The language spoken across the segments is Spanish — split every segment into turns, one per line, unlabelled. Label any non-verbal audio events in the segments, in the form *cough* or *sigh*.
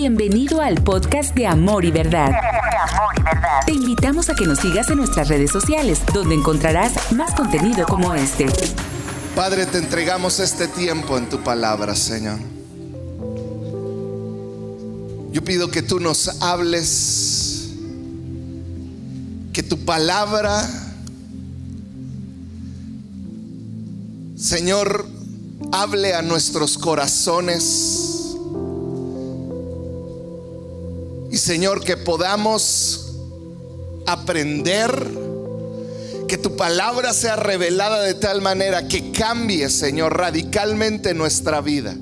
Bienvenido al podcast de Amor y Verdad. Te invitamos a que nos sigas en nuestras redes sociales, donde encontrarás más contenido como este.
Padre, te entregamos este tiempo en tu palabra, Señor. Yo pido que tú nos hables, que tu palabra, Señor, hable a nuestros corazones. Señor, que podamos aprender, que tu palabra sea revelada de tal manera que cambie, Señor, radicalmente nuestra vida.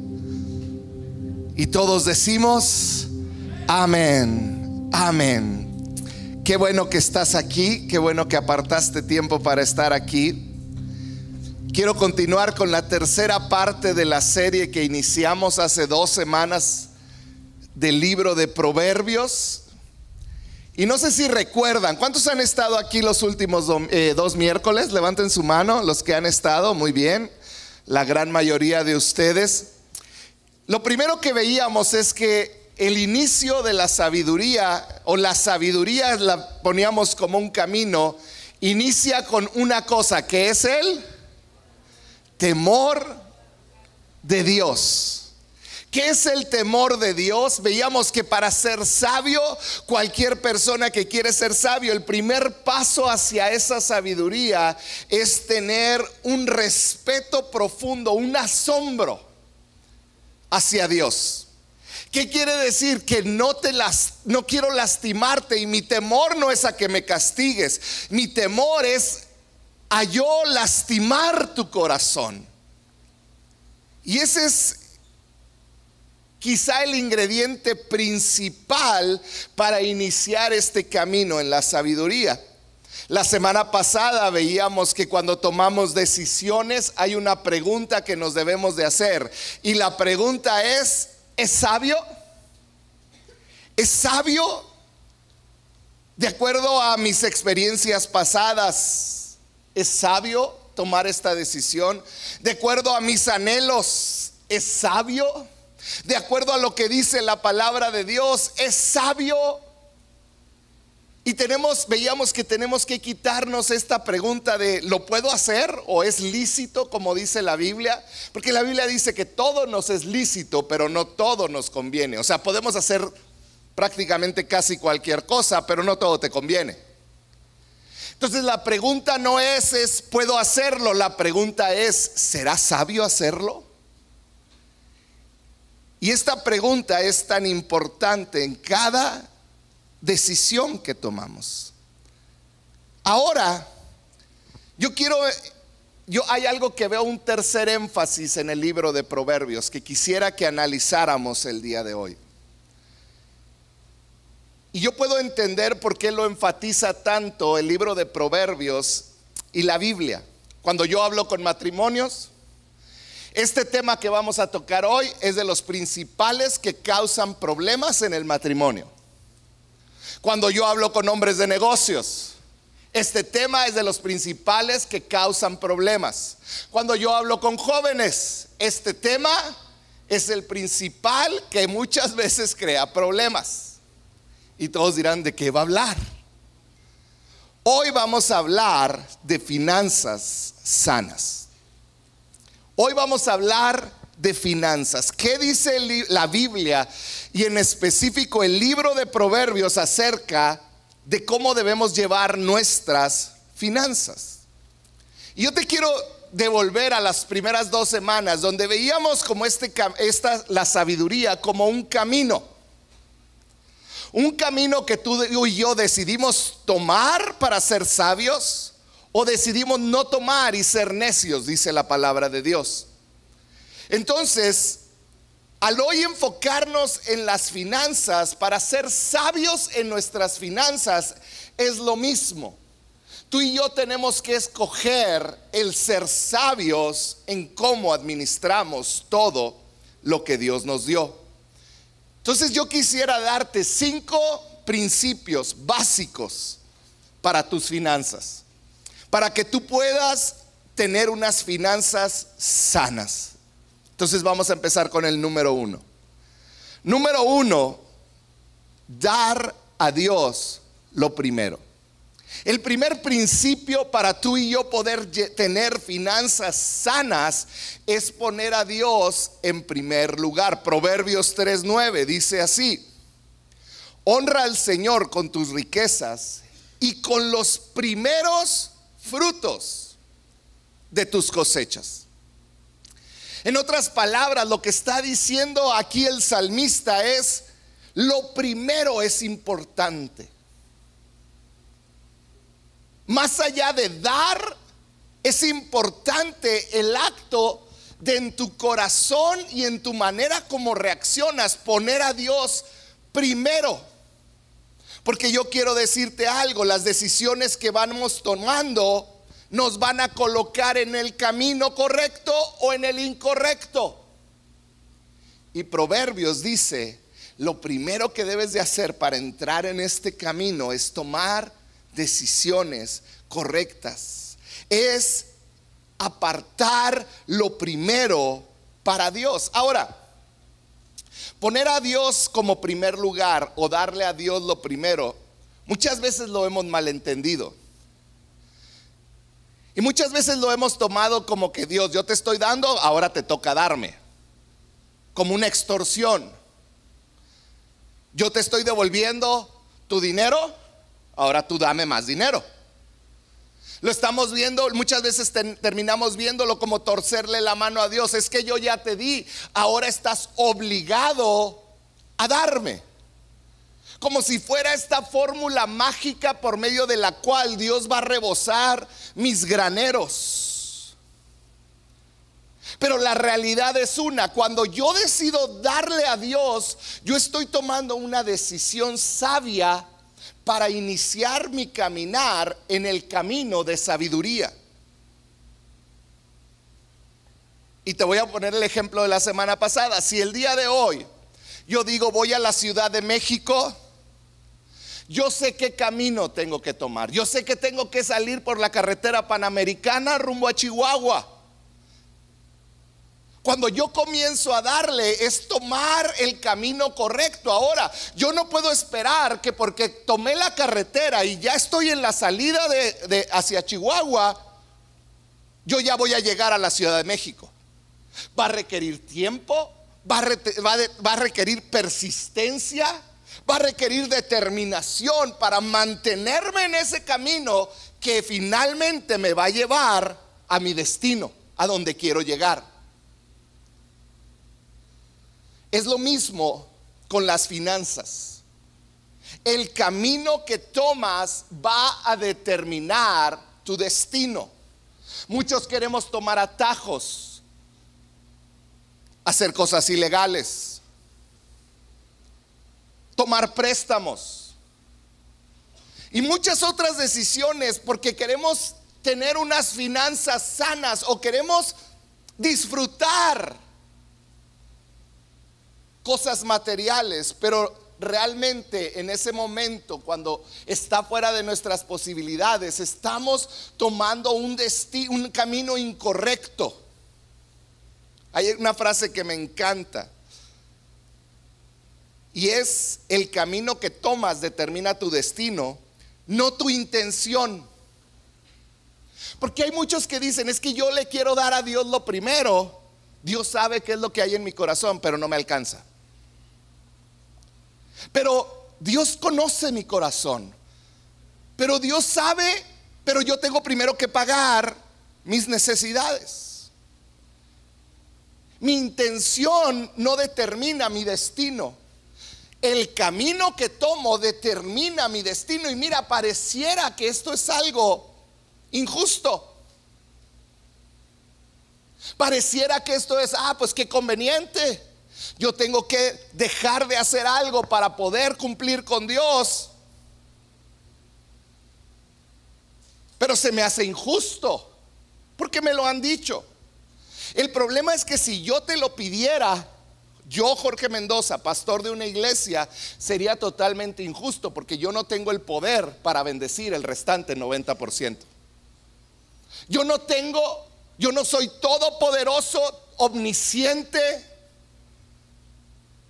Y todos decimos, amén, amén. Qué bueno que estás aquí, qué bueno que apartaste tiempo para estar aquí. Quiero continuar con la tercera parte de la serie que iniciamos hace dos semanas del libro de Proverbios. Y no sé si recuerdan, ¿cuántos han estado aquí los últimos eh, dos miércoles? Levanten su mano, los que han estado, muy bien, la gran mayoría de ustedes. Lo primero que veíamos es que el inicio de la sabiduría, o la sabiduría la poníamos como un camino, inicia con una cosa que es el temor de Dios. ¿Qué es el temor de Dios? Veíamos que para ser sabio, cualquier persona que quiere ser sabio, el primer paso hacia esa sabiduría es tener un respeto profundo, un asombro hacia Dios. ¿Qué quiere decir? Que no te las, no quiero lastimarte y mi temor no es a que me castigues. Mi temor es a yo lastimar tu corazón. Y ese es quizá el ingrediente principal para iniciar este camino en la sabiduría. La semana pasada veíamos que cuando tomamos decisiones hay una pregunta que nos debemos de hacer. Y la pregunta es, ¿es sabio? ¿Es sabio? De acuerdo a mis experiencias pasadas, ¿Es sabio tomar esta decisión? De acuerdo a mis anhelos, ¿es sabio? De acuerdo a lo que dice la palabra de Dios, ¿es sabio? Y tenemos, veíamos que tenemos que quitarnos esta pregunta de ¿lo puedo hacer o es lícito como dice la Biblia? Porque la Biblia dice que todo nos es lícito, pero no todo nos conviene. O sea, podemos hacer prácticamente casi cualquier cosa, pero no todo te conviene. Entonces la pregunta no es, es, ¿puedo hacerlo? La pregunta es, ¿será sabio hacerlo? Y esta pregunta es tan importante en cada decisión que tomamos. Ahora, yo quiero, yo hay algo que veo un tercer énfasis en el libro de Proverbios que quisiera que analizáramos el día de hoy. Y yo puedo entender por qué lo enfatiza tanto el libro de Proverbios y la Biblia. Cuando yo hablo con matrimonios, este tema que vamos a tocar hoy es de los principales que causan problemas en el matrimonio. Cuando yo hablo con hombres de negocios, este tema es de los principales que causan problemas. Cuando yo hablo con jóvenes, este tema es el principal que muchas *laughs* veces crea problemas. Y todos dirán, ¿de qué va a hablar? Hoy vamos a hablar de finanzas sanas. Hoy vamos a hablar de finanzas. ¿Qué dice la Biblia y en específico el libro de Proverbios acerca de cómo debemos llevar nuestras finanzas? Y yo te quiero devolver a las primeras dos semanas donde veíamos como este, esta, la sabiduría como un camino. Un camino que tú y yo decidimos tomar para ser sabios o decidimos no tomar y ser necios, dice la palabra de Dios. Entonces, al hoy enfocarnos en las finanzas para ser sabios en nuestras finanzas, es lo mismo. Tú y yo tenemos que escoger el ser sabios en cómo administramos todo lo que Dios nos dio. Entonces yo quisiera darte cinco principios básicos para tus finanzas, para que tú puedas tener unas finanzas sanas. Entonces vamos a empezar con el número uno. Número uno, dar a Dios lo primero. El primer principio para tú y yo poder tener finanzas sanas es poner a Dios en primer lugar. Proverbios 3:9 dice así: Honra al Señor con tus riquezas y con los primeros frutos de tus cosechas. En otras palabras, lo que está diciendo aquí el salmista es, lo primero es importante. Más allá de dar, es importante el acto de en tu corazón y en tu manera como reaccionas poner a Dios primero. Porque yo quiero decirte algo, las decisiones que vamos tomando nos van a colocar en el camino correcto o en el incorrecto. Y Proverbios dice, lo primero que debes de hacer para entrar en este camino es tomar decisiones correctas. Es apartar lo primero para Dios. Ahora, poner a Dios como primer lugar o darle a Dios lo primero, muchas veces lo hemos malentendido. Y muchas veces lo hemos tomado como que Dios, yo te estoy dando, ahora te toca darme. Como una extorsión. Yo te estoy devolviendo tu dinero, ahora tú dame más dinero. Lo estamos viendo, muchas veces terminamos viéndolo como torcerle la mano a Dios. Es que yo ya te di, ahora estás obligado a darme. Como si fuera esta fórmula mágica por medio de la cual Dios va a rebosar mis graneros. Pero la realidad es una, cuando yo decido darle a Dios, yo estoy tomando una decisión sabia para iniciar mi caminar en el camino de sabiduría. Y te voy a poner el ejemplo de la semana pasada. Si el día de hoy yo digo voy a la Ciudad de México, yo sé qué camino tengo que tomar. Yo sé que tengo que salir por la carretera panamericana rumbo a Chihuahua. Cuando yo comienzo a darle es tomar el camino correcto. Ahora, yo no puedo esperar que porque tomé la carretera y ya estoy en la salida de, hacia Chihuahua, yo ya voy a llegar a la Ciudad de México. Va a requerir tiempo, va a requerir persistencia, va a requerir determinación para mantenerme en ese camino que finalmente me va a llevar a mi destino, a donde quiero llegar. Es lo mismo con las finanzas. El camino que tomas va a determinar tu destino. Muchos queremos tomar atajos, hacer cosas ilegales, tomar préstamos y muchas otras decisiones porque queremos tener unas finanzas sanas o queremos disfrutar cosas materiales, pero realmente en ese momento, cuando está fuera de nuestras posibilidades, estamos tomando un, destino, un camino incorrecto. Hay una frase que me encanta. Y es el camino que tomas determina tu destino, no tu intención. Porque hay muchos que dicen, es que yo le quiero dar a Dios lo primero. Dios sabe qué es lo que hay en mi corazón, pero no me alcanza. Pero Dios conoce mi corazón. Pero Dios sabe, pero yo tengo primero que pagar mis necesidades. Mi intención no determina mi destino. El camino que tomo determina mi destino. Y mira, pareciera que esto es algo injusto. Pareciera que esto es, ah, pues qué conveniente. Yo tengo que dejar de hacer algo para poder cumplir con Dios. Pero se me hace injusto, porque me lo han dicho. El problema es que si yo te lo pidiera, yo, Jorge Mendoza, pastor de una iglesia, sería totalmente injusto porque yo no tengo el poder para bendecir el restante 90%. Yo no tengo, yo no soy todopoderoso, omnisciente,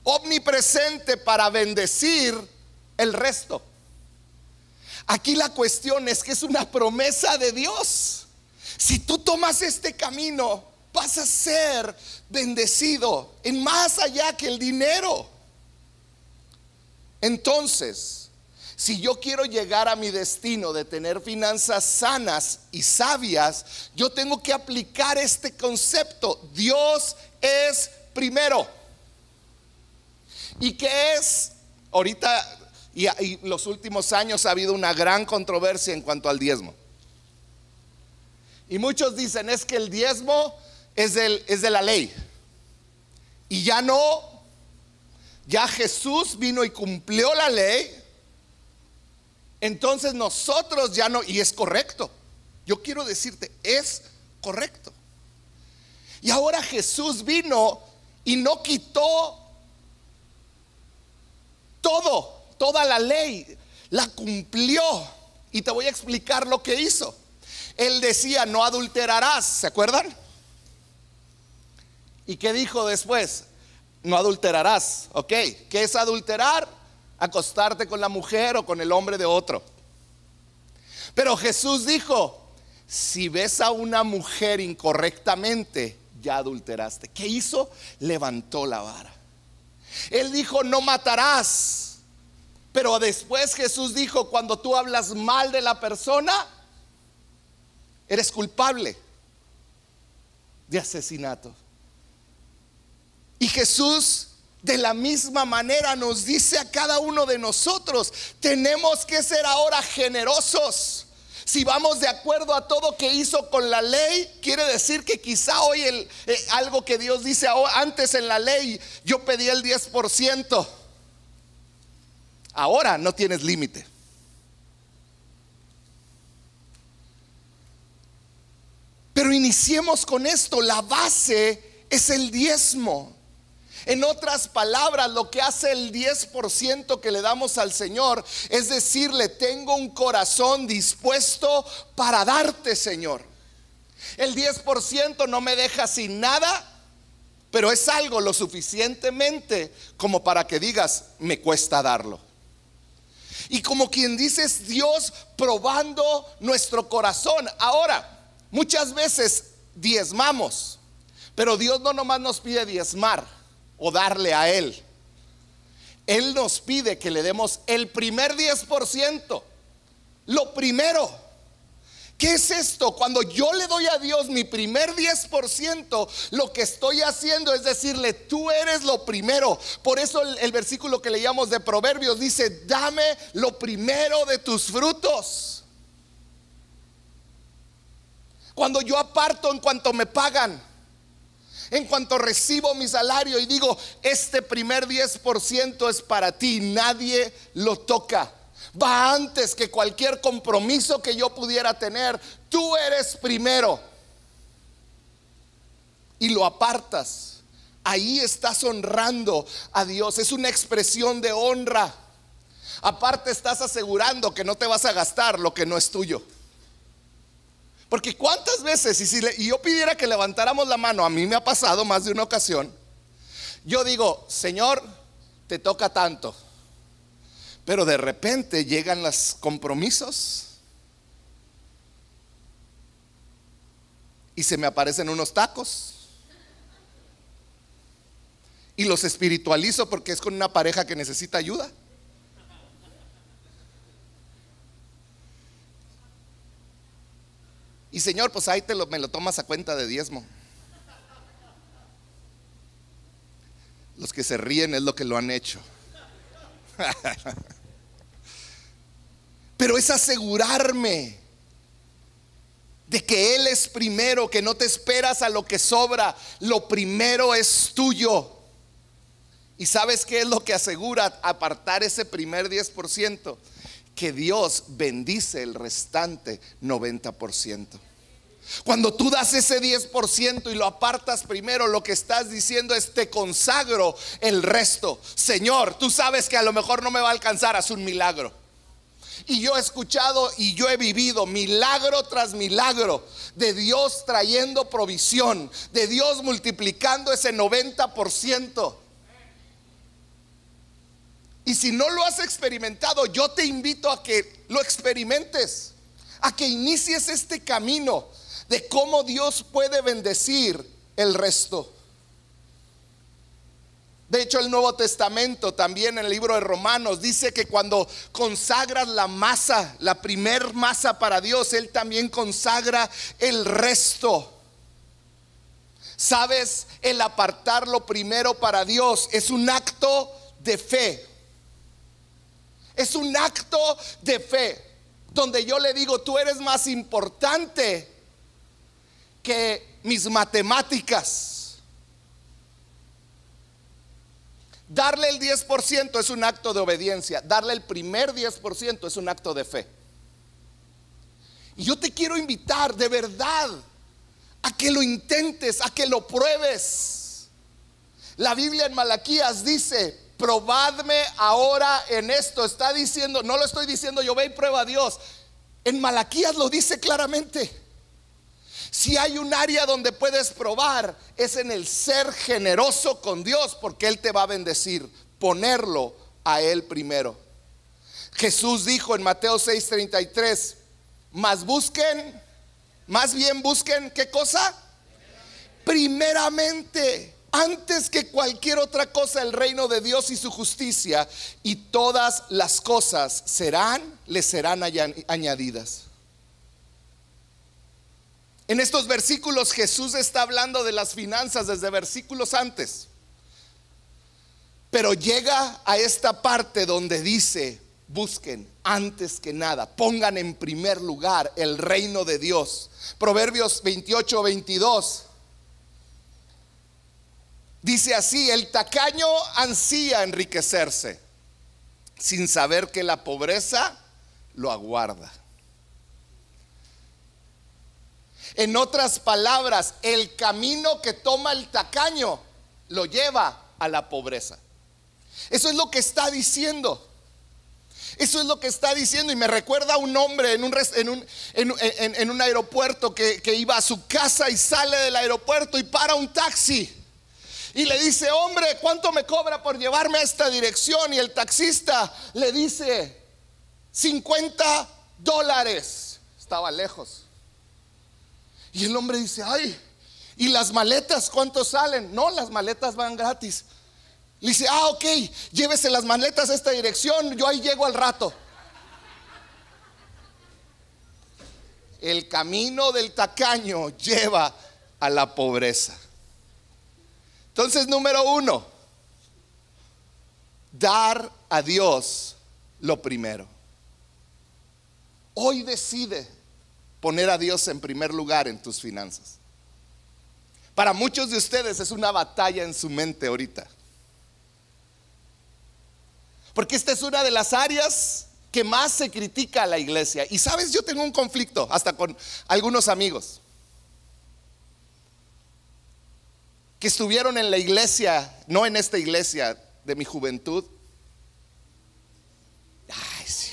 omnipresente para bendecir el resto. Aquí la cuestión es que es una promesa de Dios. Si tú tomas este camino, vas a ser bendecido en más allá que el dinero. Entonces, si yo quiero llegar a mi destino de tener finanzas sanas y sabias, yo tengo que aplicar este concepto. Dios es primero. ¿Y qué es? Ahorita y, los últimos años ha habido una gran controversia en cuanto al diezmo. Y muchos dicen es que el diezmo es, es de la ley. Y ya no, ya Jesús vino y cumplió la ley. Entonces nosotros ya no, y es correcto. Yo quiero decirte, es correcto. Y ahora Jesús vino y no quitó todo toda la ley, la cumplió. Y te voy a explicar lo que hizo. Él decía, no adulterarás, ¿se acuerdan? ¿Y qué dijo después? No adulterarás, ¿ok? ¿Qué es adulterar? Acostarte con la mujer o con el hombre de otro. Pero Jesús dijo, si ves a una mujer incorrectamente, ya adulteraste. ¿Qué hizo? Levantó la vara. Él dijo, no matarás. Pero después Jesús dijo, cuando tú hablas mal de la persona, eres culpable de asesinato. Y Jesús de la misma manera nos dice a cada uno de nosotros, tenemos que ser ahora generosos. Si vamos de acuerdo a todo que hizo con la ley, quiere decir que quizá hoy el, eh, algo que Dios dice antes en la ley, yo pedí el 10%. Ahora no tienes límite. Pero iniciemos con esto. La base es el diezmo. En otras palabras, lo que hace el 10% que le damos al Señor es decirle, tengo un corazón dispuesto para darte, Señor. El 10% no me deja sin nada, pero es algo lo suficientemente como para que digas, me cuesta darlo. Y como quien dice es Dios probando nuestro corazón. Ahora, muchas veces diezmamos, pero Dios no nomás nos pide diezmar o darle a Él. Él nos pide que le demos el primer 10%, lo primero. ¿Qué es esto? Cuando yo le doy a Dios mi primer 10%, lo que estoy haciendo es decirle, tú eres lo primero. Por eso el, versículo que leíamos de Proverbios dice, dame lo primero de tus frutos. Cuando yo aparto en cuanto me pagan, en cuanto recibo mi salario y digo, este primer 10% es para ti, nadie lo toca va antes que cualquier compromiso que yo pudiera tener. Tú eres primero. Y lo apartas. Ahí estás honrando a Dios. Es una expresión de honra. Aparte estás asegurando que no te vas a gastar lo que no es tuyo. Porque cuántas veces, y si y yo pidiera que levantáramos la mano, a mí me ha pasado más de una ocasión, yo digo, Señor, te toca tanto. Pero de repente llegan los compromisos y se me aparecen unos tacos. Y los espiritualizo porque es con una pareja que necesita ayuda. Y Señor, pues ahí te lo, me lo tomas a cuenta de diezmo. Los que se ríen es lo que lo han hecho. Pero es asegurarme de que Él es primero, que no te esperas a lo que sobra, lo primero es tuyo. ¿Y sabes qué es lo que asegura apartar ese primer 10%? Que Dios bendice el restante 90%. Cuando tú das ese 10% y lo apartas primero, lo que estás diciendo es te consagro el resto. Señor, tú sabes que a lo mejor no me va a alcanzar, haz un milagro. Y yo he escuchado y yo he vivido milagro tras milagro de Dios trayendo provisión, de Dios multiplicando ese 90%. Y si no lo has experimentado, yo te invito a que lo experimentes, a que inicies este camino de cómo Dios puede bendecir el resto. De hecho, el Nuevo Testamento, también en el libro de Romanos, dice que cuando consagras la masa, la primer masa para Dios, Él también consagra el resto. Sabes, el apartarlo primero para Dios es un acto de fe. Es un acto de fe donde yo le digo, tú eres más importante que mis matemáticas Darle el 10% es un acto de obediencia. Darle el primer 10% es un acto de fe. Y yo te quiero invitar de verdad a que lo intentes, a que lo pruebes. La Biblia en Malaquías dice, probadme ahora en esto. Está diciendo, no lo estoy diciendo yo, ve y prueba a Dios. En Malaquías lo dice claramente. Si hay un área donde puedes probar, es en el ser generoso con Dios, porque Él te va a bendecir. Ponerlo a Él primero. Jesús dijo en Mateo 6:33, más busquen, más bien busquen, ¿qué cosa? Primeramente, antes que cualquier otra cosa, el reino de Dios y su justicia, y todas las cosas serán, les serán añadidas. En estos versículos Jesús está hablando de las finanzas desde versículos antes. Pero llega a esta parte donde dice, busquen antes que nada, pongan en primer lugar el reino de Dios. Proverbios 28, 22. Dice así, el tacaño ansía enriquecerse, sin saber que la pobreza lo aguarda. En otras palabras, el camino que toma el tacaño lo lleva a la pobreza. Eso es lo que está diciendo. Eso es lo que está diciendo y me recuerda a un hombre en un, en un, aeropuerto que, que iba a su casa y sale del aeropuerto y para un taxi. Y le dice, hombre, ¿cuánto me cobra por llevarme a esta dirección? Y el taxista le dice, 50 dólares. Estaba lejos. Y el hombre dice, ay, ¿y las maletas cuánto salen? No, las maletas van gratis. Le dice, ah, ok, llévese las maletas a esta dirección, yo ahí llego al rato. El camino del tacaño lleva a la pobreza. Entonces, número uno, dar a Dios lo primero. Hoy decide poner a Dios en primer lugar en tus finanzas. Para muchos de ustedes es una batalla en su mente ahorita. Porque esta es una de las áreas que más se critica a la iglesia. Y sabes, yo tengo un conflicto hasta con algunos amigos que estuvieron en la iglesia, no en esta iglesia de mi juventud. Ay, sí,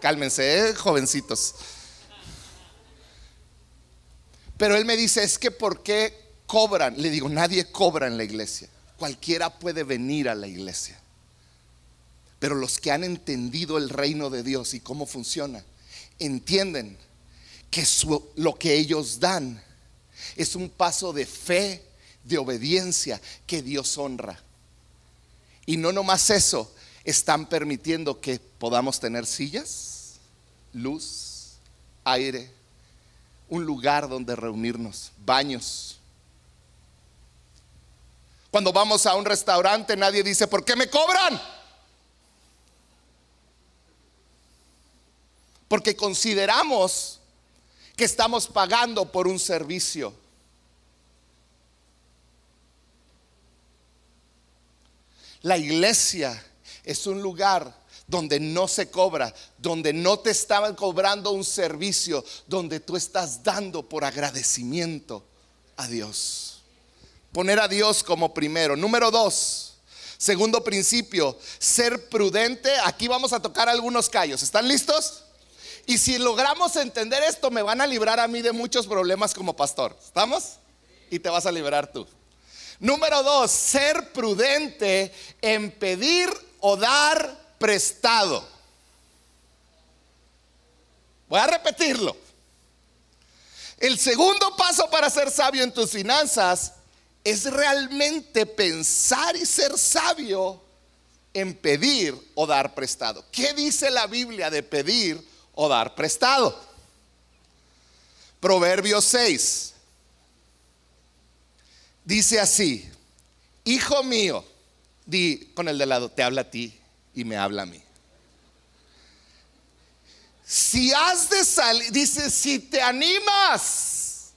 cálmense, ¿eh? jovencitos. Pero él me dice, es que ¿por qué cobran? Le digo, nadie cobra en la iglesia. Cualquiera puede venir a la iglesia. Pero los que han entendido el reino de Dios y cómo funciona, entienden que lo que ellos dan es un paso de fe, de obediencia que Dios honra. Y no nomás eso, están permitiendo que podamos tener sillas, luz, aire, un lugar donde reunirnos, baños. Cuando vamos a un restaurante nadie dice, ¿por qué me cobran? Porque consideramos que estamos pagando por un servicio. La iglesia es un lugar donde no se cobra, donde no te estaban cobrando un servicio, donde tú estás dando por agradecimiento a Dios. Poner a Dios como primero. Número dos, segundo principio, ser prudente. Aquí vamos a tocar algunos callos. ¿Están listos? Y si logramos entender esto, me van a librar a mí de muchos problemas como pastor. ¿Estamos? Y te vas a liberar tú. Número dos, ser prudente en pedir o dar prestado. Voy a repetirlo. El segundo paso para ser sabio en tus finanzas es realmente pensar y ser sabio en pedir o dar prestado. ¿Qué dice la Biblia de pedir o dar prestado? Proverbios 6 dice así, hijo mío, di con el de lado, te habla a ti y me habla a mí. Si has de salir, dice, si te animas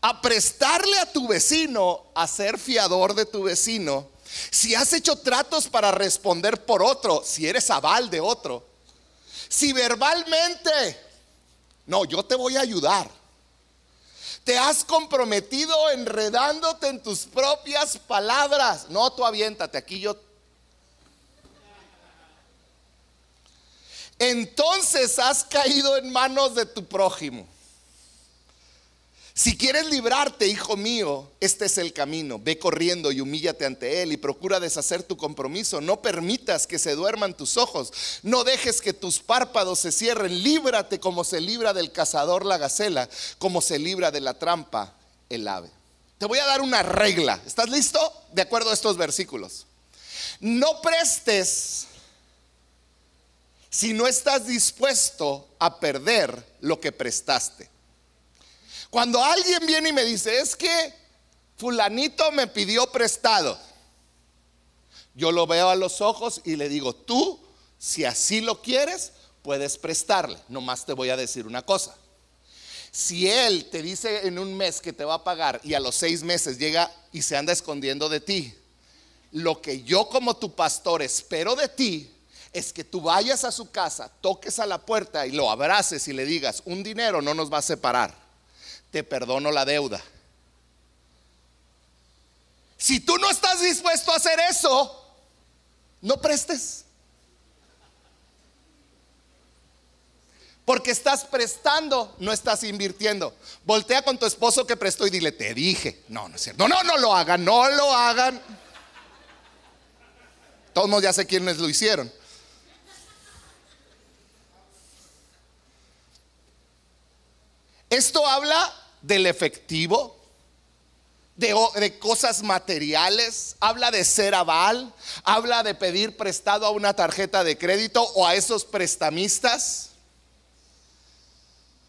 a prestarle a tu vecino, a ser fiador de tu vecino, si has hecho tratos para responder por otro, si eres aval de otro, si verbalmente, no, yo te voy a ayudar. Te has comprometido enredándote en tus propias palabras. No, tú aviéntate, aquí yo entonces has caído en manos de tu prójimo. Si quieres librarte, hijo mío, este es el camino. Ve corriendo y humíllate ante Él y procura deshacer tu compromiso. No permitas que se duerman tus ojos. No dejes que tus párpados se cierren. Líbrate como se libra del cazador la gacela, como se libra de la trampa el ave. Te voy a dar una regla. ¿Estás listo? De acuerdo a estos versículos. No prestes si no estás dispuesto a perder lo que prestaste. Cuando alguien viene y me dice, es que fulanito me pidió prestado, yo lo veo a los ojos y le digo, tú, si así lo quieres, puedes prestarle. Nomás te voy a decir una cosa. Si él te dice en un mes que te va a pagar y a los seis meses llega y se anda escondiendo de ti, lo que yo como tu pastor espero de ti es que tú vayas a su casa, toques a la puerta y lo abraces y le digas, un dinero no nos va a separar te perdono la deuda. Si tú no estás dispuesto a hacer eso, no prestes. Porque estás prestando, no estás invirtiendo. Voltea con tu esposo que prestó y dile, te dije. No, no es cierto. No, no, no lo hagan, no lo hagan. Todos ya sé quiénes lo hicieron. Esto habla del efectivo, de, cosas materiales, habla de ser aval, habla de pedir prestado a una tarjeta de crédito o a esos prestamistas.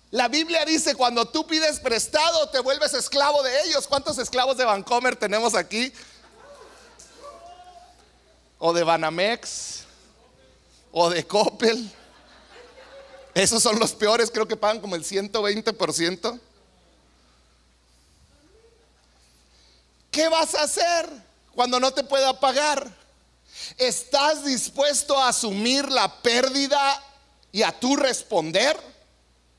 La Biblia dice, cuando tú pides prestado, te vuelves esclavo de ellos. ¿Cuántos esclavos de Vancomer tenemos aquí? O de Banamex, o de Coppel. Esos son los peores, creo que pagan como el 120%. ¿Qué vas a hacer cuando no te pueda pagar? ¿Estás dispuesto a asumir la pérdida y a tú responder?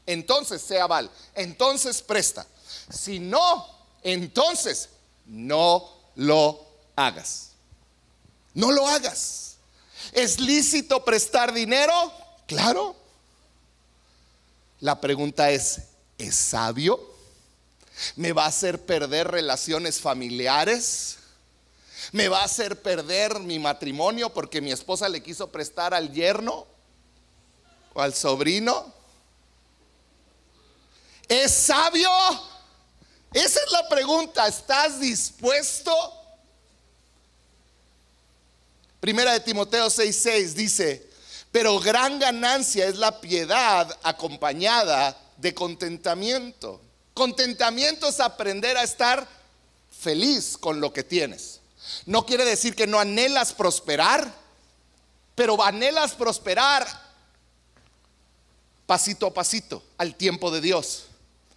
Entonces sea val, entonces presta. Si no, entonces no lo hagas. No lo hagas. ¿Es lícito prestar dinero? Claro. La pregunta es, ¿es sabio? ¿Me va a hacer perder relaciones familiares? ¿Me va a hacer perder mi matrimonio porque mi esposa le quiso prestar al yerno o al sobrino? ¿Es sabio? Esa es la pregunta. ¿Estás dispuesto? Primera de Timoteo 6:6 dice, pero gran ganancia es la piedad acompañada de contentamiento. Contentamiento es aprender a estar feliz con lo que tienes. No quiere decir que no anhelas prosperar, pero anhelas prosperar pasito a pasito al tiempo de Dios,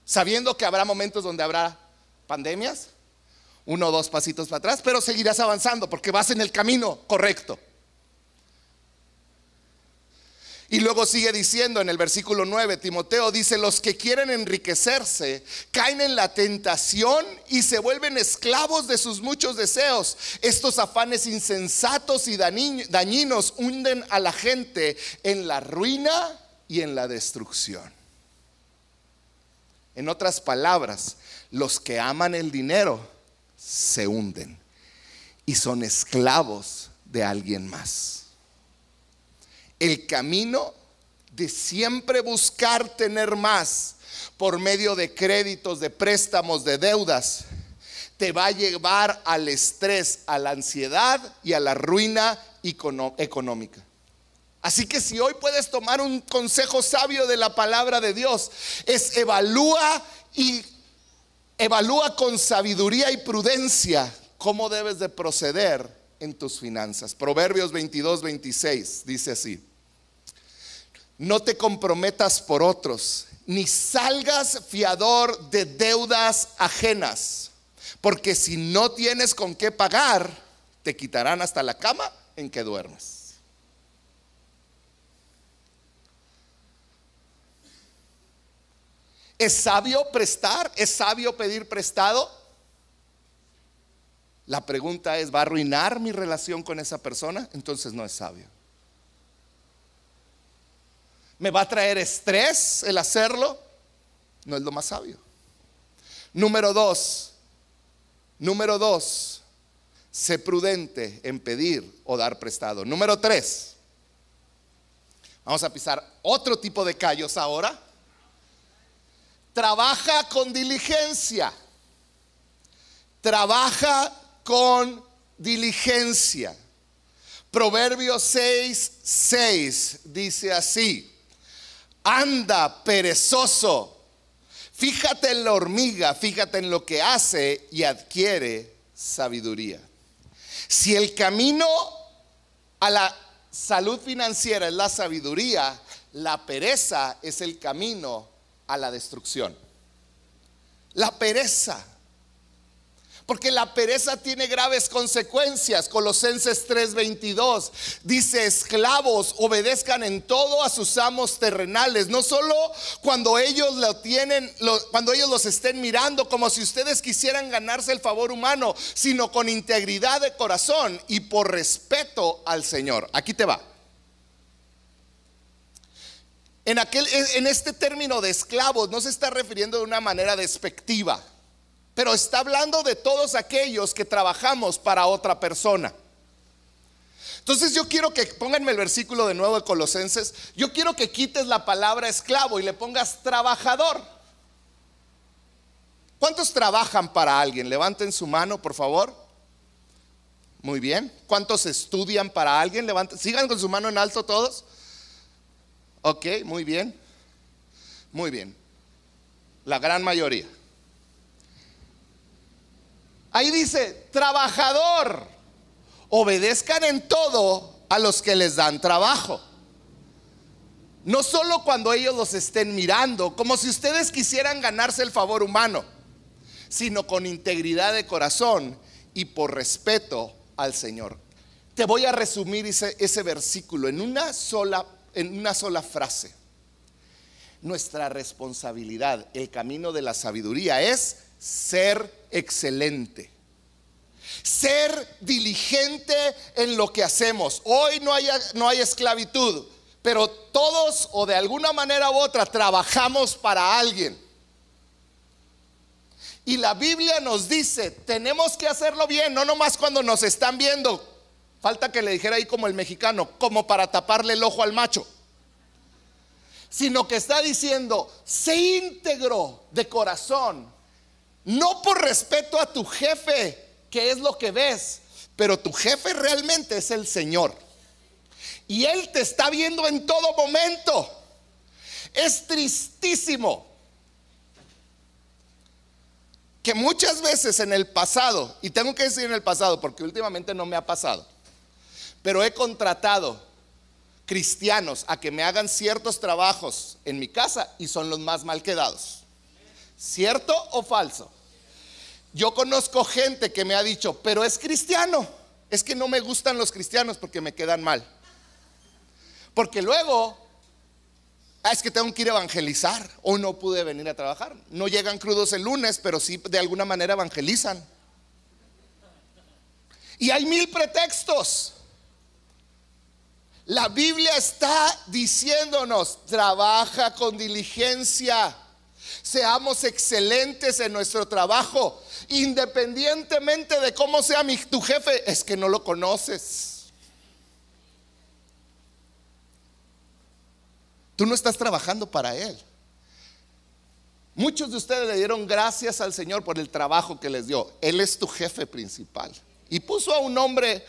sabiendo que habrá momentos donde habrá pandemias, uno o dos pasitos para atrás, pero seguirás avanzando porque vas en el camino correcto. Y luego sigue diciendo en el versículo 9, Timoteo dice, los que quieren enriquecerse caen en la tentación y se vuelven esclavos de sus muchos deseos. Estos afanes insensatos y dañinos hunden a la gente en la ruina y en la destrucción. En otras palabras, los que aman el dinero se hunden y son esclavos de alguien más. El camino de siempre buscar tener más por medio de créditos, de préstamos, de deudas, te va a llevar al estrés, a la ansiedad y a la ruina económica. Así que si hoy puedes tomar un consejo sabio de la palabra de Dios, es evalúa y evalúa con sabiduría y prudencia cómo debes de proceder en tus finanzas. Proverbios 22, 26 dice así. No te comprometas por otros, ni salgas fiador de deudas ajenas, porque si no tienes con qué pagar, te quitarán hasta la cama en que duermes. ¿Es sabio prestar? ¿Es sabio pedir prestado? La pregunta es, ¿va a arruinar mi relación con esa persona? Entonces no es sabio. ¿Me va a traer estrés el hacerlo? No es lo más sabio. Número dos, número dos, sé prudente en pedir o dar prestado. Número tres, vamos a pisar otro tipo de callos ahora. Trabaja con diligencia. Trabaja con diligencia. Proverbios 6, 6 dice así anda perezoso. Fíjate en la hormiga, fíjate en lo que hace y adquiere sabiduría. Si el camino a la salud financiera es la sabiduría, la pereza es el camino a la destrucción. La pereza porque la pereza tiene graves consecuencias. Colosenses 3:22 dice, esclavos, obedezcan en todo a sus amos terrenales, no solo cuando ellos lo tienen, cuando ellos los estén mirando como si ustedes quisieran ganarse el favor humano, sino con integridad de corazón y por respeto al Señor. Aquí te va. En, aquel, en este término de esclavos no se está refiriendo de una manera despectiva pero está hablando de todos aquellos que trabajamos para otra persona. Entonces yo quiero que pónganme el versículo de nuevo de Colosenses. Yo quiero que quites la palabra esclavo y le pongas trabajador. ¿Cuántos trabajan para alguien? Levanten su mano, por favor. Muy bien. ¿Cuántos estudian para alguien? Levanten. Sigan con su mano en alto todos. Ok, muy bien. Muy bien. La gran mayoría. Ahí dice, trabajador, obedezcan en todo a los que les dan trabajo. No solo cuando ellos los estén mirando, como si ustedes quisieran ganarse el favor humano, sino con integridad de corazón y por respeto al Señor. Te voy a resumir ese, versículo en una sola en una sola frase. Nuestra responsabilidad, el camino de la sabiduría es ser excelente. Ser diligente en lo que hacemos. Hoy no hay, no hay esclavitud, pero todos o de alguna manera u otra trabajamos para alguien. Y la Biblia nos dice, tenemos que hacerlo bien, no nomás cuando nos están viendo. Falta que le dijera ahí como el mexicano, como para taparle el ojo al macho. Sino que está diciendo, sé íntegro de corazón no por respeto a tu jefe, que es lo que ves, pero tu jefe realmente es el Señor. Y Él te está viendo en todo momento. Es tristísimo que muchas veces en el pasado, y tengo que decir en el pasado porque últimamente no me ha pasado, pero he contratado cristianos a que me hagan ciertos trabajos en mi casa y son los más mal quedados. ¿Cierto o falso? Yo conozco gente que me ha dicho, pero es cristiano. Es que no me gustan los cristianos porque me quedan mal. Porque luego, ah, es que tengo que ir a evangelizar o no pude venir a trabajar. No llegan crudos el lunes, pero sí de alguna manera evangelizan. Y hay mil pretextos. La Biblia está diciéndonos, trabaja con diligencia. Seamos excelentes en nuestro trabajo, independientemente de cómo sea mi, tu jefe, es que no lo conoces. Tú no estás trabajando para Él. Muchos de ustedes le dieron gracias al Señor por el trabajo que les dio. Él es tu jefe principal. Y puso a un hombre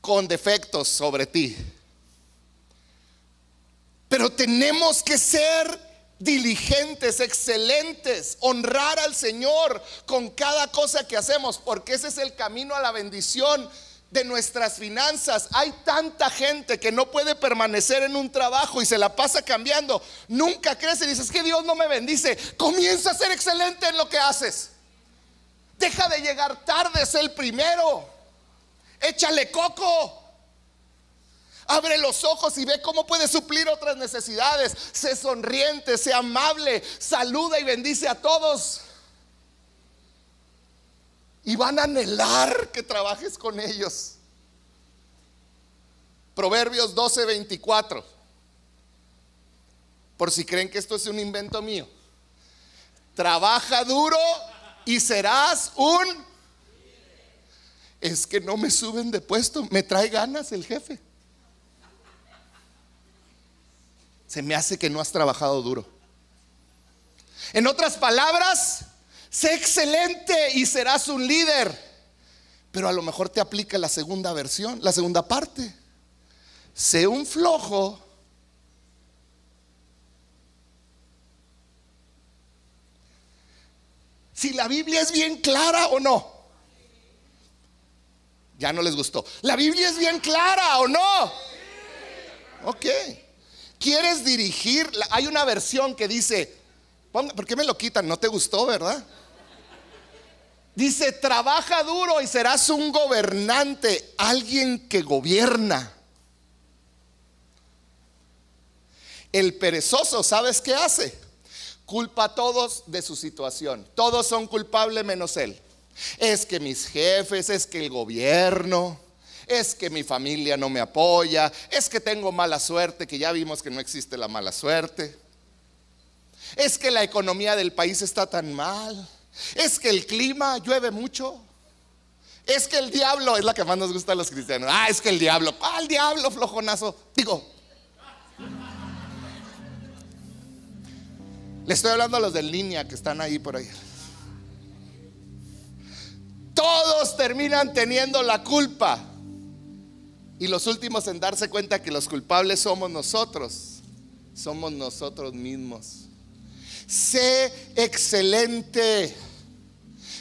con defectos sobre ti. Pero tenemos que ser diligentes, excelentes, honrar al Señor con cada cosa que hacemos, porque ese es el camino a la bendición de nuestras finanzas. Hay tanta gente que no puede permanecer en un trabajo y se la pasa cambiando. Nunca crece y dices que Dios no me bendice. Comienza a ser excelente en lo que haces. Deja de llegar tarde, es el primero. Échale coco. Abre los ojos y ve cómo puede suplir otras necesidades. Sé sonriente, sé amable, saluda y bendice a todos y van a anhelar que trabajes con ellos. Proverbios 12, 24. Por si creen que esto es un invento mío. Trabaja duro y serás un... Es que no me suben de puesto, me trae ganas el jefe. Se me hace que no has trabajado duro. En otras palabras, Sé excelente y serás un líder. Pero a lo mejor te aplica la segunda versión, la segunda parte. Sé un flojo. Si la Biblia es bien clara o no. Ya no les gustó. La Biblia es bien clara o no. Ok. ¿Quieres dirigir? Hay una versión que dice, ¿por qué me lo quitan? ¿No te gustó, verdad? Dice, trabaja duro y serás un gobernante, alguien que gobierna. El perezoso, ¿sabes qué hace? Culpa a todos de su situación. Todos son culpables menos él. Es que mis jefes, es que el gobierno, es que mi familia no me apoya, es que tengo mala suerte, que ya vimos que no existe la mala suerte. Es que la economía del país está tan mal. Es que el clima llueve mucho. Es que el diablo es la que más nos gusta a los cristianos. Ah, es que el diablo. ¿Cuál diablo, flojonazo? Digo. Le estoy hablando a los de línea que están ahí por ahí. Todos terminan teniendo la culpa. Y los últimos en darse cuenta que los culpables somos nosotros. Somos nosotros mismos. Sé excelente.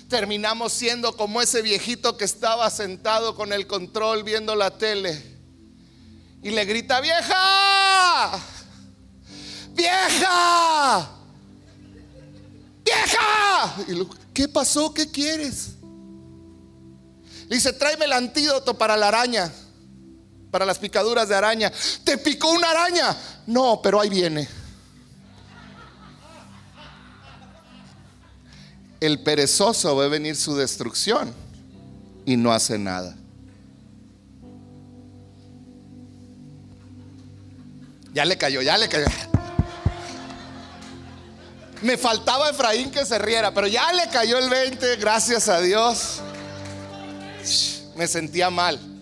Terminamos siendo como ese viejito que estaba sentado con el control viendo la tele y le grita, vieja, vieja, vieja. Y ¿Qué pasó? ¿Qué quieres? dice, tráeme el antídoto para la araña, para las picaduras de araña. ¿Te picó una araña? No, pero ahí viene. el perezoso ve venir su destrucción y no hace nada. Ya le cayó, ya le cayó. Me faltaba Efraín que se riera, pero ya le cayó el 20, gracias a Dios. Me sentía mal.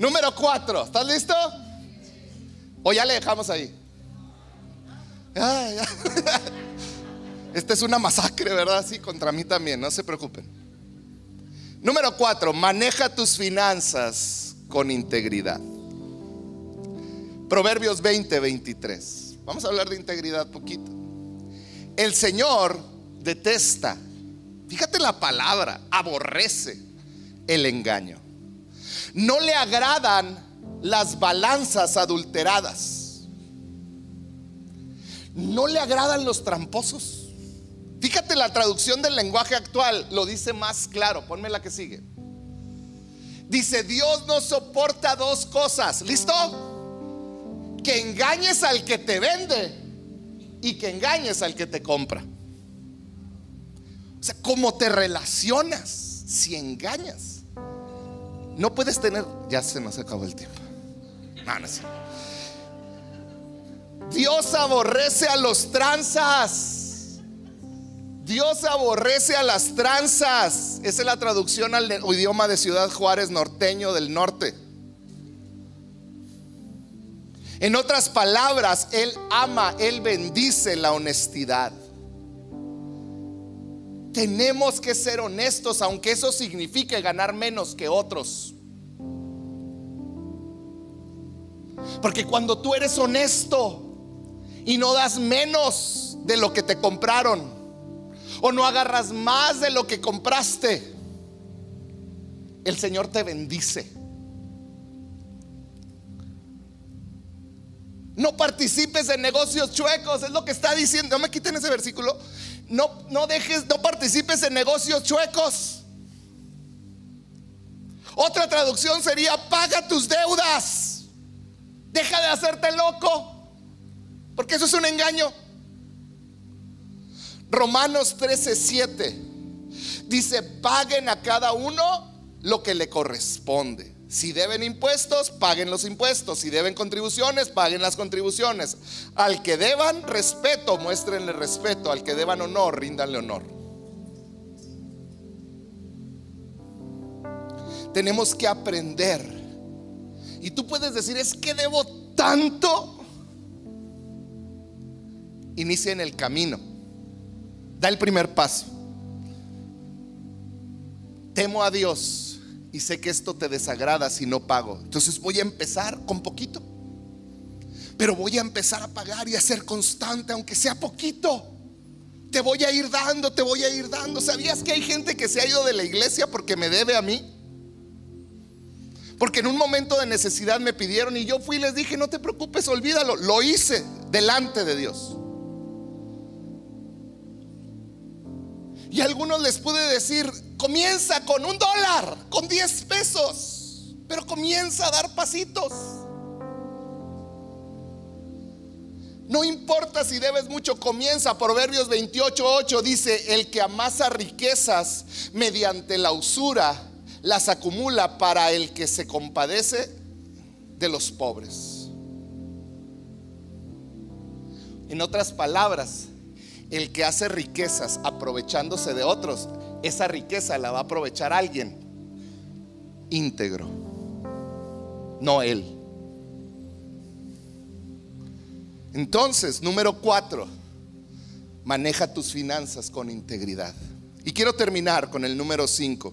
Número 4, ¿estás listo? ¿O ya le dejamos ahí? *laughs* Esta es una masacre, ¿verdad? Sí, contra mí también, no se preocupen. Número cuatro, maneja tus finanzas con integridad. Proverbios 20, 23. Vamos a hablar de integridad poquito. El Señor detesta, fíjate la palabra, aborrece el engaño. No le agradan las balanzas adulteradas no le agradan los tramposos. Fíjate la traducción del lenguaje actual, lo dice más claro. Ponme la que sigue. Dice, Dios no soporta dos cosas. ¿Listo? Que engañes al que te vende y que engañes al que te compra. O sea, ¿cómo te relacionas si engañas? No puedes tener, ya se nos acabó el tiempo. No. Dios aborrece a los tranzas. Dios aborrece a las tranzas. Esa es la traducción al idioma de Ciudad Juárez norteño del norte. En otras palabras, Él ama, Él bendice la honestidad. Tenemos que ser honestos, aunque eso signifique ganar menos que otros. Porque cuando tú eres honesto y no das menos de lo que te compraron, o no agarras más de lo que compraste, el Señor te bendice. No participes en negocios chuecos, es lo que está diciendo. No me quiten ese versículo. No, no dejes, no participes en negocios chuecos. Otra traducción sería, paga tus deudas. Deja de hacerte loco. Porque eso es un engaño. Romanos 13:7 dice, paguen a cada uno lo que le corresponde. Si deben impuestos, paguen los impuestos. Si deben contribuciones, paguen las contribuciones. Al que deban respeto, muéstrenle respeto. Al que deban honor, ríndanle honor. Tenemos que aprender. Y tú puedes decir, es que debo tanto. Inicia en el camino. Da el primer paso. Temo a Dios y sé que esto te desagrada si no pago. Entonces voy a empezar con poquito. Pero voy a empezar a pagar y a ser constante, aunque sea poquito. Te voy a ir dando, te voy a ir dando. ¿Sabías que hay gente que se ha ido de la iglesia porque me debe a mí? Porque en un momento de necesidad me pidieron y yo fui y les dije, no te preocupes, olvídalo. Lo hice delante de Dios. Y a algunos les pude decir, comienza con un dólar, con 10 pesos, pero comienza a dar pasitos. No importa si debes mucho, comienza. Proverbios 28:8 dice, el que amasa riquezas mediante la usura, las acumula para el que se compadece de los pobres. En otras palabras, el que hace riquezas aprovechándose de otros, esa riqueza la va a aprovechar alguien íntegro, no él. Entonces, número cuatro, maneja tus finanzas con integridad. Y quiero terminar con el número cinco,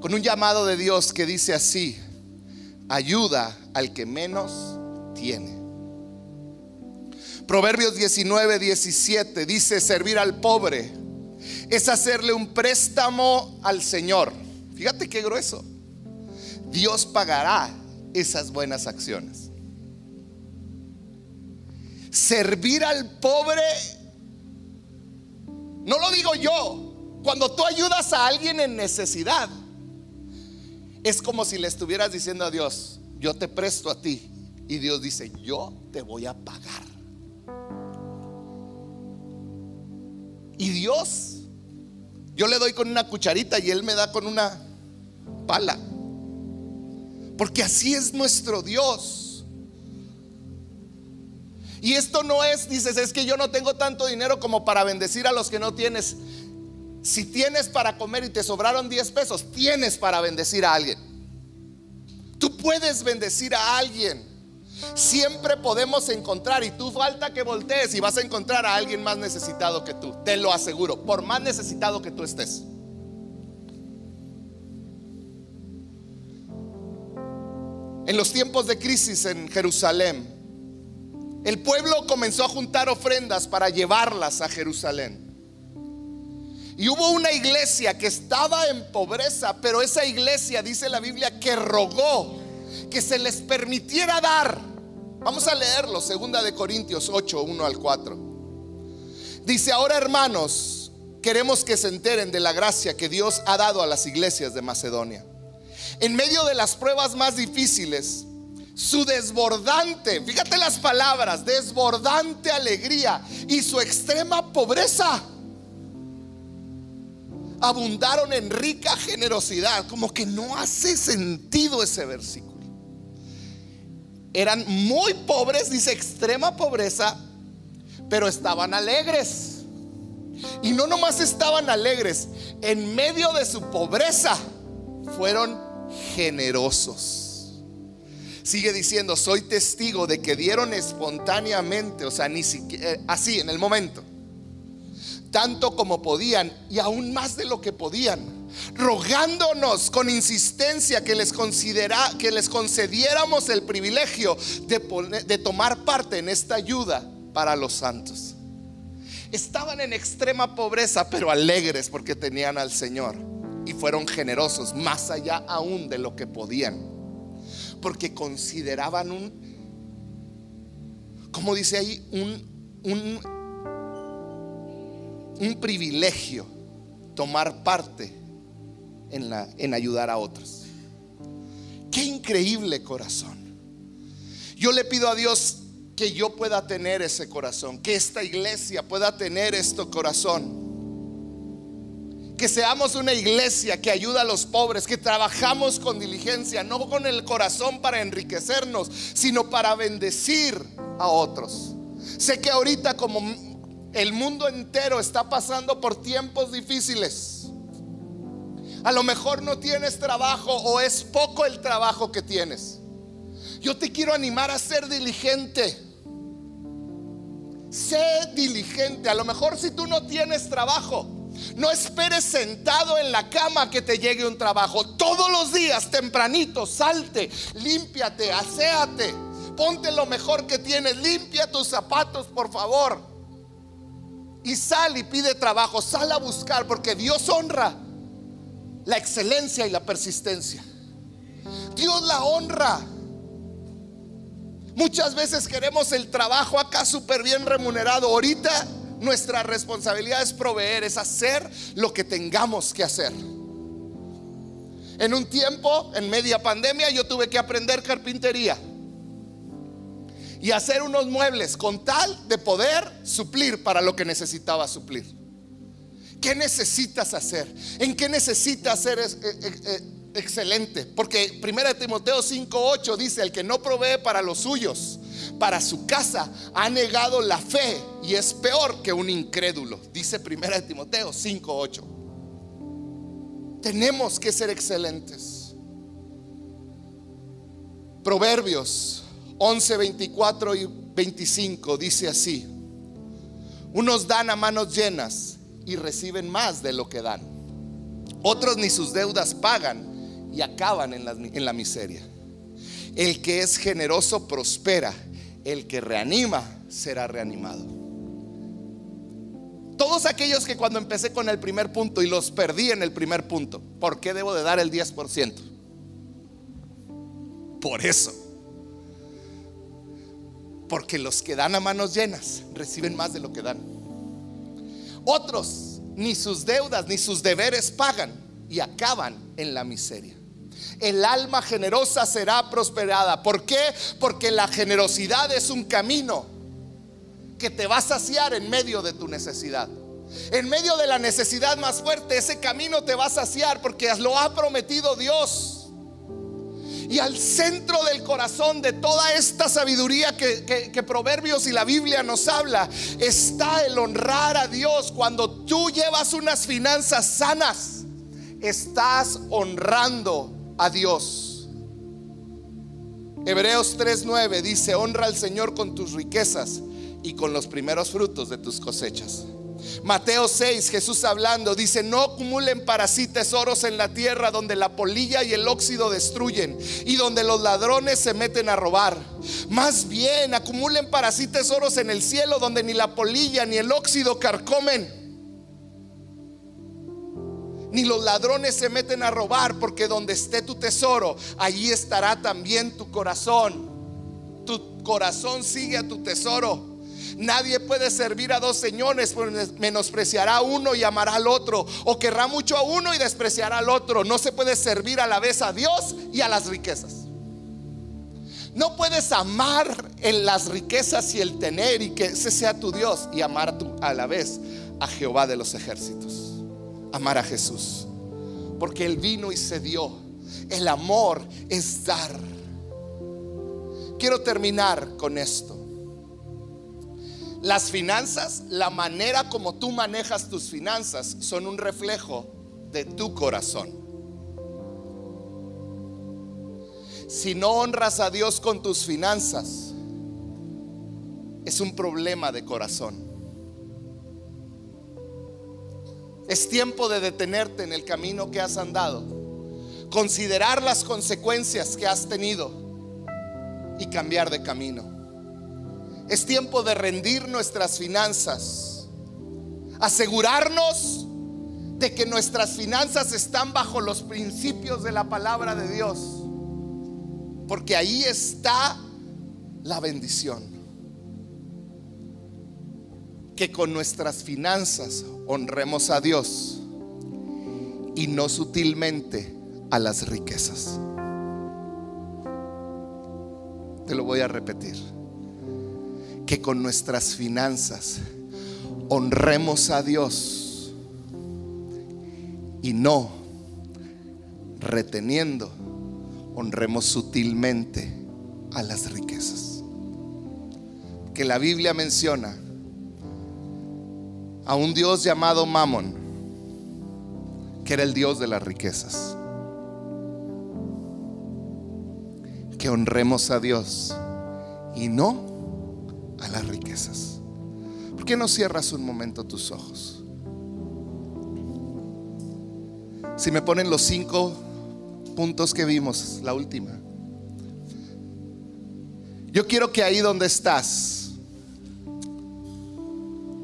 con un llamado de Dios que dice así, ayuda al que menos tiene. Proverbios 19, 17 dice, servir al pobre es hacerle un préstamo al Señor. Fíjate qué grueso. Dios pagará esas buenas acciones. Servir al pobre, no lo digo yo, cuando tú ayudas a alguien en necesidad, es como si le estuvieras diciendo a Dios, yo te presto a ti. Y Dios dice, yo te voy a pagar. Y Dios, yo le doy con una cucharita y Él me da con una pala. Porque así es nuestro Dios. Y esto no es, dices, es que yo no tengo tanto dinero como para bendecir a los que no tienes. Si tienes para comer y te sobraron 10 pesos, tienes para bendecir a alguien. Tú puedes bendecir a alguien. Siempre podemos encontrar, y tú falta que voltees y vas a encontrar a alguien más necesitado que tú, te lo aseguro, por más necesitado que tú estés. En los tiempos de crisis en Jerusalén, el pueblo comenzó a juntar ofrendas para llevarlas a Jerusalén. Y hubo una iglesia que estaba en pobreza, pero esa iglesia, dice la Biblia, que rogó que se les permitiera dar. Vamos a leerlo, segunda de Corintios 8, 1 al 4. Dice, ahora hermanos, queremos que se enteren de la gracia que Dios ha dado a las iglesias de Macedonia. En medio de las pruebas más difíciles, su desbordante, fíjate las palabras, desbordante alegría y su extrema pobreza abundaron en rica generosidad. Como que no hace sentido ese versículo eran muy pobres, dice extrema pobreza, pero estaban alegres. Y no nomás estaban alegres, en medio de su pobreza fueron generosos. Sigue diciendo, soy testigo de que dieron espontáneamente, o sea, ni siquiera, eh, así, en el momento, tanto como podían y aún más de lo que podían, rogándonos con insistencia que les, considera, que les concediéramos el privilegio de, de tomar parte en esta ayuda para los santos. Estaban en extrema pobreza, pero alegres porque tenían al Señor y fueron generosos, más allá aún de lo que podían porque consideraban un, como dice ahí, un, un, un privilegio tomar parte en, ayudar a otros. Qué increíble corazón. Yo le pido a Dios que yo pueda tener ese corazón, que esta iglesia pueda tener este corazón que seamos una iglesia que ayuda a los pobres, que trabajamos con diligencia, no con el corazón para enriquecernos, sino para bendecir a otros. Sé que ahorita como el mundo entero está pasando por tiempos difíciles, a lo mejor no tienes trabajo o es poco el trabajo que tienes. Yo te quiero animar a ser diligente. Sé diligente. A lo mejor si tú no tienes trabajo, no esperes sentado en la cama que te llegue un trabajo. Todos los días, tempranito, salte, límpiate, aséate, ponte lo mejor que tienes, limpia tus zapatos, por favor. Y sal y pide trabajo, sal a buscar, porque Dios honra la excelencia y la persistencia. Dios la honra. Muchas veces queremos el trabajo acá súper bien remunerado. Ahorita nuestra responsabilidad es proveer, es hacer lo que tengamos que hacer. En un tiempo, en media pandemia, yo tuve que aprender carpintería y hacer unos muebles con tal de poder suplir para lo que necesitaba suplir. ¿Qué necesitas hacer? ¿En qué necesitas ser eh, eh, eh, excelente? Porque 1 Timoteo 5:8 dice, el que no provee para los suyos, para su casa ha negado la fe y es peor que un incrédulo. Dice primera de Timoteo 5:8. Tenemos que ser excelentes. Proverbios 11, 24 y 25 dice así. Unos dan a manos llenas y reciben más de lo que dan. Otros ni sus deudas pagan y acaban en la, en la miseria. El que es generoso prospera el que reanima será reanimado. Todos aquellos que cuando empecé con el primer punto y los perdí en el primer punto, ¿por qué debo de dar el 10%? Por eso. Porque los que dan a manos llenas reciben más de lo que dan. Otros ni sus deudas ni sus deberes pagan y acaban en la miseria el alma generosa será prosperada. ¿Por qué? Porque la generosidad es un camino que te va a saciar en medio de tu necesidad. En medio de la necesidad más fuerte, ese camino te va a saciar porque lo ha prometido Dios. Y al centro del corazón de toda esta sabiduría que, que, Proverbios y la Biblia nos habla, está el honrar a Dios. Cuando tú llevas unas finanzas sanas, estás honrando a Dios. Hebreos 3:9 dice, honra al Señor con tus riquezas y con los primeros frutos de tus cosechas. Mateo 6, Jesús hablando, dice, no acumulen para sí tesoros en la tierra donde la polilla y el óxido destruyen y donde los ladrones se meten a robar. Más bien, acumulen para sí tesoros en el cielo donde ni la polilla ni el óxido carcomen ni los ladrones se meten a robar, porque donde esté tu tesoro, allí estará también tu corazón. Tu corazón sigue a tu tesoro. Nadie puede servir a dos señores, pues menospreciará a uno y amará al otro, o querrá mucho a uno y despreciará al otro. No se puede servir a la vez a Dios y a las riquezas. No puedes amar en las riquezas y el tener y que ese sea tu Dios y amar a la vez a Jehová de los ejércitos amar a Jesús. Porque Él vino y se dio. El amor es dar. Quiero terminar con esto. Las finanzas, la manera como tú manejas tus finanzas son un reflejo de tu corazón. Si no honras a Dios con tus finanzas, es un problema de corazón. Es tiempo de detenerte en el camino que has andado, considerar las consecuencias que has tenido y cambiar de camino. Es tiempo de rendir nuestras finanzas, asegurarnos de que nuestras finanzas están bajo los principios de la palabra de Dios, porque ahí está la bendición que con nuestras finanzas honremos a Dios y no sutilmente a las riquezas. Te lo voy a repetir. Que con nuestras finanzas honremos a Dios y no reteniendo, honremos sutilmente a las riquezas. Que la Biblia menciona a un Dios llamado Mamón, que era el Dios de las riquezas. Que honremos a Dios y no a las riquezas. ¿Por qué no cierras un momento tus ojos? Si me ponen los cinco puntos que vimos, la última. Yo quiero que ahí donde estás,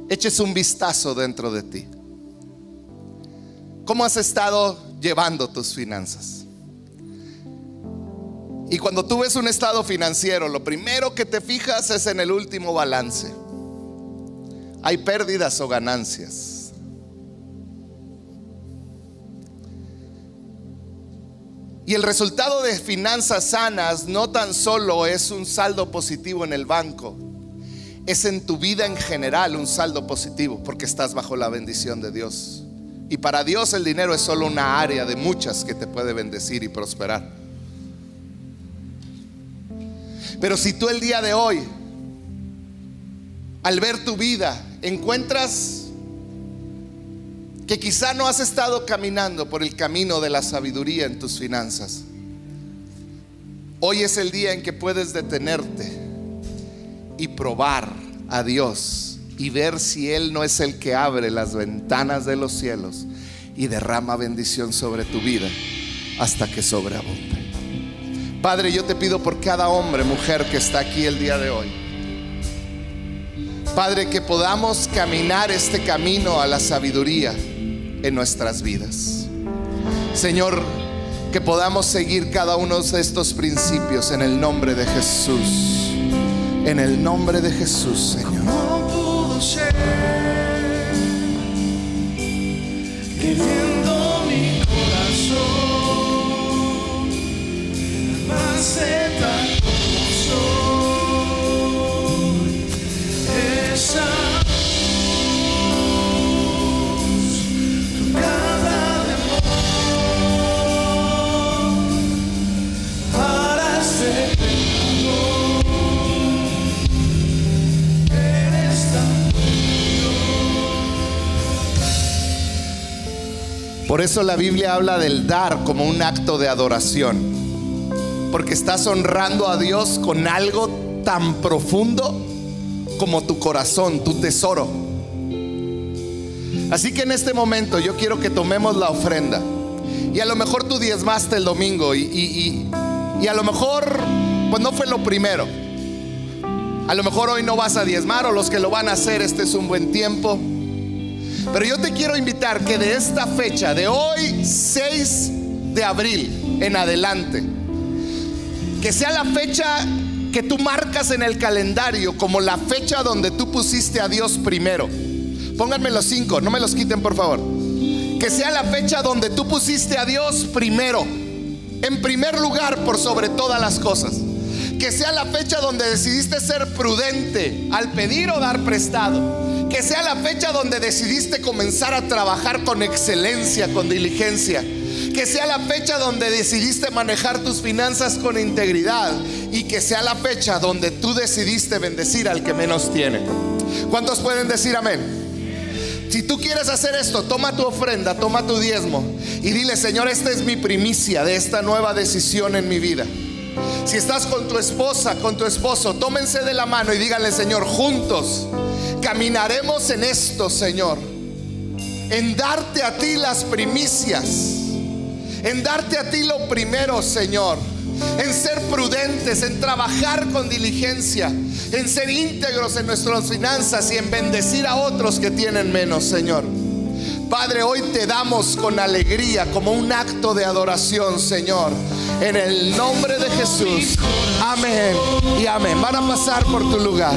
eches un vistazo dentro de ti. ¿Cómo has estado llevando tus finanzas? Y cuando tú ves un estado financiero, lo primero que te fijas es en el último balance. ¿Hay pérdidas o ganancias? Y el resultado de finanzas sanas no tan solo es un saldo positivo en el banco, es en tu vida en general un saldo positivo porque estás bajo la bendición de Dios. Y para Dios el dinero es solo una área de muchas que te puede bendecir y prosperar. Pero si tú el día de hoy, al ver tu vida, encuentras que quizá no has estado caminando por el camino de la sabiduría en tus finanzas, hoy es el día en que puedes detenerte y probar a Dios y ver si Él no es el que abre las ventanas de los cielos y derrama bendición sobre tu vida hasta que sobreabunde. Padre, yo te pido por cada hombre, mujer que está aquí el día de hoy. Padre, que podamos caminar este camino a la sabiduría en nuestras vidas. Señor, que podamos seguir cada uno de estos principios en el nombre de Jesús. En el nombre de Jesús, Señor.
Pudo
Por eso la Biblia habla del dar como un acto de adoración. Porque estás honrando a Dios con algo tan profundo como tu corazón, tu tesoro. Así que en este momento yo quiero que tomemos la ofrenda. Y a lo mejor tú diezmaste el domingo y, y- y- a lo mejor pues no fue lo primero. A lo mejor hoy no vas a diezmar o los que lo van a hacer, este es un buen tiempo. Pero yo te quiero invitar que de esta fecha, de hoy 6 de abril en adelante, que sea la fecha que tú marcas en el calendario como la fecha donde tú pusiste a Dios primero. Pónganme los cinco, no me los quiten por favor. Que sea la fecha donde tú pusiste a Dios primero, en primer lugar por sobre todas las cosas. Que sea la fecha donde decidiste ser prudente al pedir o dar prestado. Que sea la fecha donde decidiste comenzar a trabajar con excelencia, con diligencia. Que sea la fecha donde decidiste manejar tus finanzas con integridad. Y que sea la fecha donde tú decidiste bendecir al que menos tiene. ¿Cuántos pueden decir amén? Si tú quieres hacer esto, toma tu ofrenda, toma tu diezmo y dile, Señor, esta es mi primicia de esta nueva decisión en mi vida. Si estás con tu esposa, con tu esposo, tómense de la mano y díganle, Señor, juntos caminaremos en esto, Señor. En darte a ti las primicias. En darte a ti lo primero, Señor. En ser prudentes, en trabajar con diligencia, en ser íntegros en nuestras finanzas y en bendecir a otros que tienen menos, Señor. Padre, hoy te damos con alegría como un acto de adoración, Señor. En el nombre de Jesús. Amén y amén. Van a pasar por tu lugar.